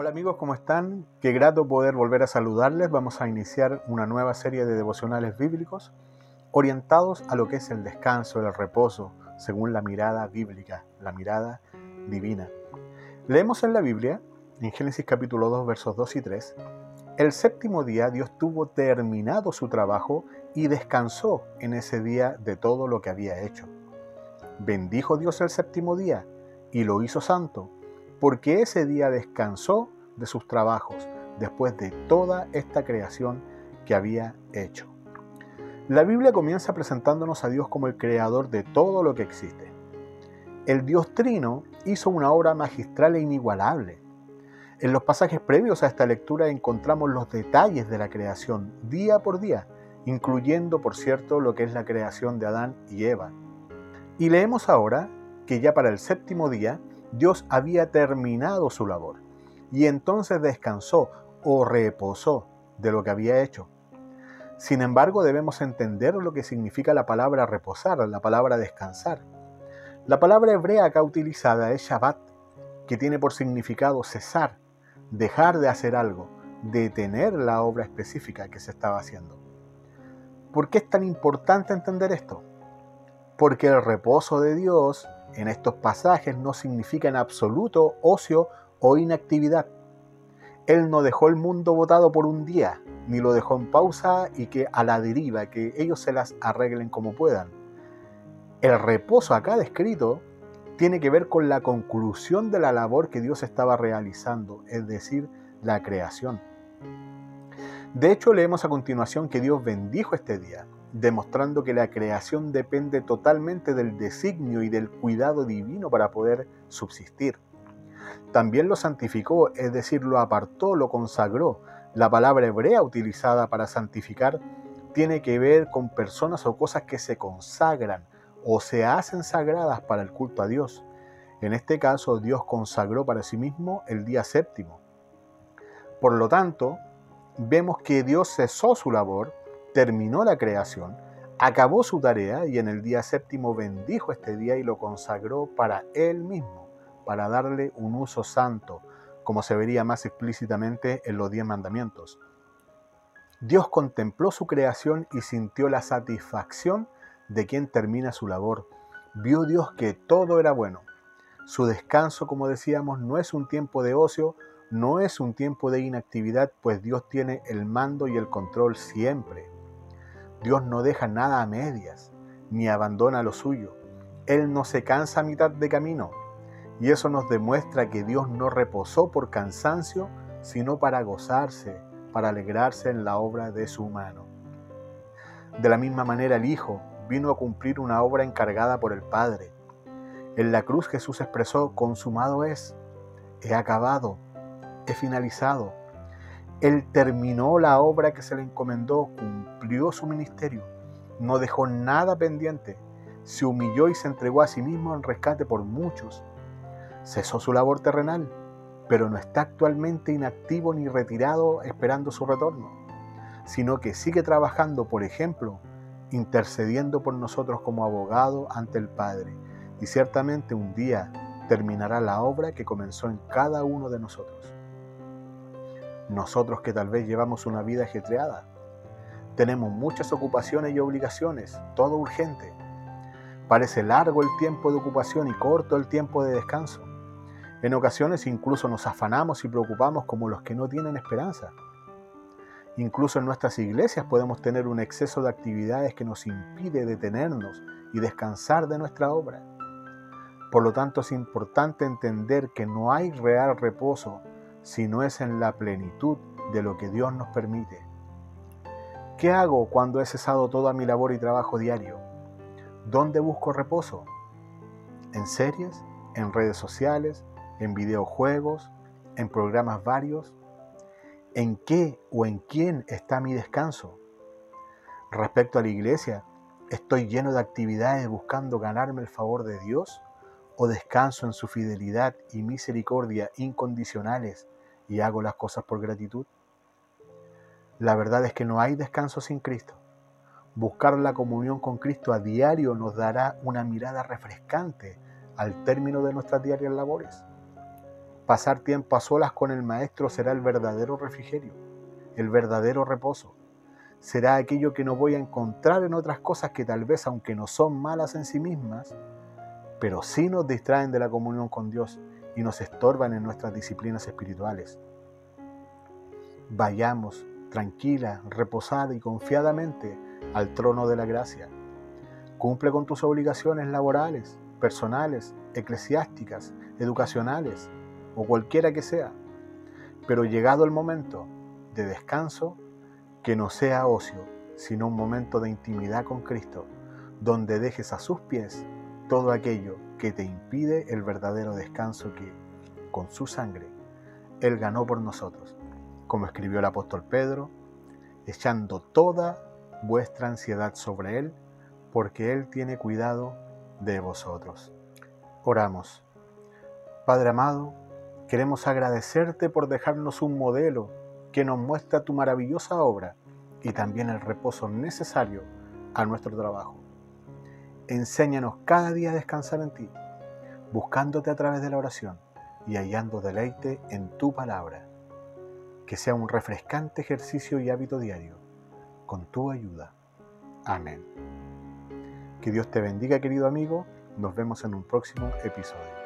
Hola amigos, ¿cómo están? Qué grato poder volver a saludarles. Vamos a iniciar una nueva serie de devocionales bíblicos orientados a lo que es el descanso, el reposo, según la mirada bíblica, la mirada divina. Leemos en la Biblia, en Génesis capítulo 2, versos 2 y 3, el séptimo día Dios tuvo terminado su trabajo y descansó en ese día de todo lo que había hecho. Bendijo Dios el séptimo día y lo hizo santo porque ese día descansó de sus trabajos después de toda esta creación que había hecho. La Biblia comienza presentándonos a Dios como el creador de todo lo que existe. El Dios Trino hizo una obra magistral e inigualable. En los pasajes previos a esta lectura encontramos los detalles de la creación día por día, incluyendo, por cierto, lo que es la creación de Adán y Eva. Y leemos ahora que ya para el séptimo día Dios había terminado su labor y entonces descansó o reposó de lo que había hecho. Sin embargo, debemos entender lo que significa la palabra reposar, la palabra descansar. La palabra hebrea acá utilizada es Shabbat, que tiene por significado cesar, dejar de hacer algo, detener la obra específica que se estaba haciendo. ¿Por qué es tan importante entender esto? Porque el reposo de Dios en estos pasajes no significa en absoluto ocio o inactividad. Él no dejó el mundo votado por un día, ni lo dejó en pausa y que a la deriva, que ellos se las arreglen como puedan. El reposo acá descrito tiene que ver con la conclusión de la labor que Dios estaba realizando, es decir, la creación. De hecho, leemos a continuación que Dios bendijo este día, demostrando que la creación depende totalmente del designio y del cuidado divino para poder subsistir. También lo santificó, es decir, lo apartó, lo consagró. La palabra hebrea utilizada para santificar tiene que ver con personas o cosas que se consagran o se hacen sagradas para el culto a Dios. En este caso, Dios consagró para sí mismo el día séptimo. Por lo tanto, vemos que Dios cesó su labor terminó la creación, acabó su tarea y en el día séptimo bendijo este día y lo consagró para él mismo, para darle un uso santo, como se vería más explícitamente en los diez mandamientos. Dios contempló su creación y sintió la satisfacción de quien termina su labor. Vio Dios que todo era bueno. Su descanso, como decíamos, no es un tiempo de ocio, no es un tiempo de inactividad, pues Dios tiene el mando y el control siempre. Dios no deja nada a medias, ni abandona lo suyo. Él no se cansa a mitad de camino. Y eso nos demuestra que Dios no reposó por cansancio, sino para gozarse, para alegrarse en la obra de su mano. De la misma manera el Hijo vino a cumplir una obra encargada por el Padre. En la cruz Jesús expresó, consumado es, he acabado, he finalizado. Él terminó la obra que se le encomendó, cumplió su ministerio, no dejó nada pendiente, se humilló y se entregó a sí mismo en rescate por muchos. Cesó su labor terrenal, pero no está actualmente inactivo ni retirado esperando su retorno, sino que sigue trabajando, por ejemplo, intercediendo por nosotros como abogado ante el Padre, y ciertamente un día terminará la obra que comenzó en cada uno de nosotros. Nosotros que tal vez llevamos una vida ajetreada, tenemos muchas ocupaciones y obligaciones, todo urgente. Parece largo el tiempo de ocupación y corto el tiempo de descanso. En ocasiones incluso nos afanamos y preocupamos como los que no tienen esperanza. Incluso en nuestras iglesias podemos tener un exceso de actividades que nos impide detenernos y descansar de nuestra obra. Por lo tanto es importante entender que no hay real reposo si no es en la plenitud de lo que Dios nos permite. ¿Qué hago cuando he cesado toda mi labor y trabajo diario? ¿Dónde busco reposo? ¿En series? ¿En redes sociales? ¿En videojuegos? ¿En programas varios? ¿En qué o en quién está mi descanso? Respecto a la iglesia, ¿estoy lleno de actividades buscando ganarme el favor de Dios? ¿O descanso en su fidelidad y misericordia incondicionales y hago las cosas por gratitud? La verdad es que no hay descanso sin Cristo. Buscar la comunión con Cristo a diario nos dará una mirada refrescante al término de nuestras diarias labores. Pasar tiempo a solas con el Maestro será el verdadero refrigerio, el verdadero reposo. Será aquello que no voy a encontrar en otras cosas que tal vez, aunque no son malas en sí mismas, pero sí nos distraen de la comunión con Dios y nos estorban en nuestras disciplinas espirituales. Vayamos tranquila, reposada y confiadamente al trono de la gracia. Cumple con tus obligaciones laborales, personales, eclesiásticas, educacionales o cualquiera que sea. Pero llegado el momento de descanso, que no sea ocio, sino un momento de intimidad con Cristo, donde dejes a sus pies todo aquello que te impide el verdadero descanso que, con su sangre, Él ganó por nosotros, como escribió el apóstol Pedro, echando toda vuestra ansiedad sobre Él, porque Él tiene cuidado de vosotros. Oramos. Padre amado, queremos agradecerte por dejarnos un modelo que nos muestra tu maravillosa obra y también el reposo necesario a nuestro trabajo. Enséñanos cada día a descansar en ti, buscándote a través de la oración y hallando deleite en tu palabra. Que sea un refrescante ejercicio y hábito diario, con tu ayuda. Amén. Que Dios te bendiga, querido amigo. Nos vemos en un próximo episodio.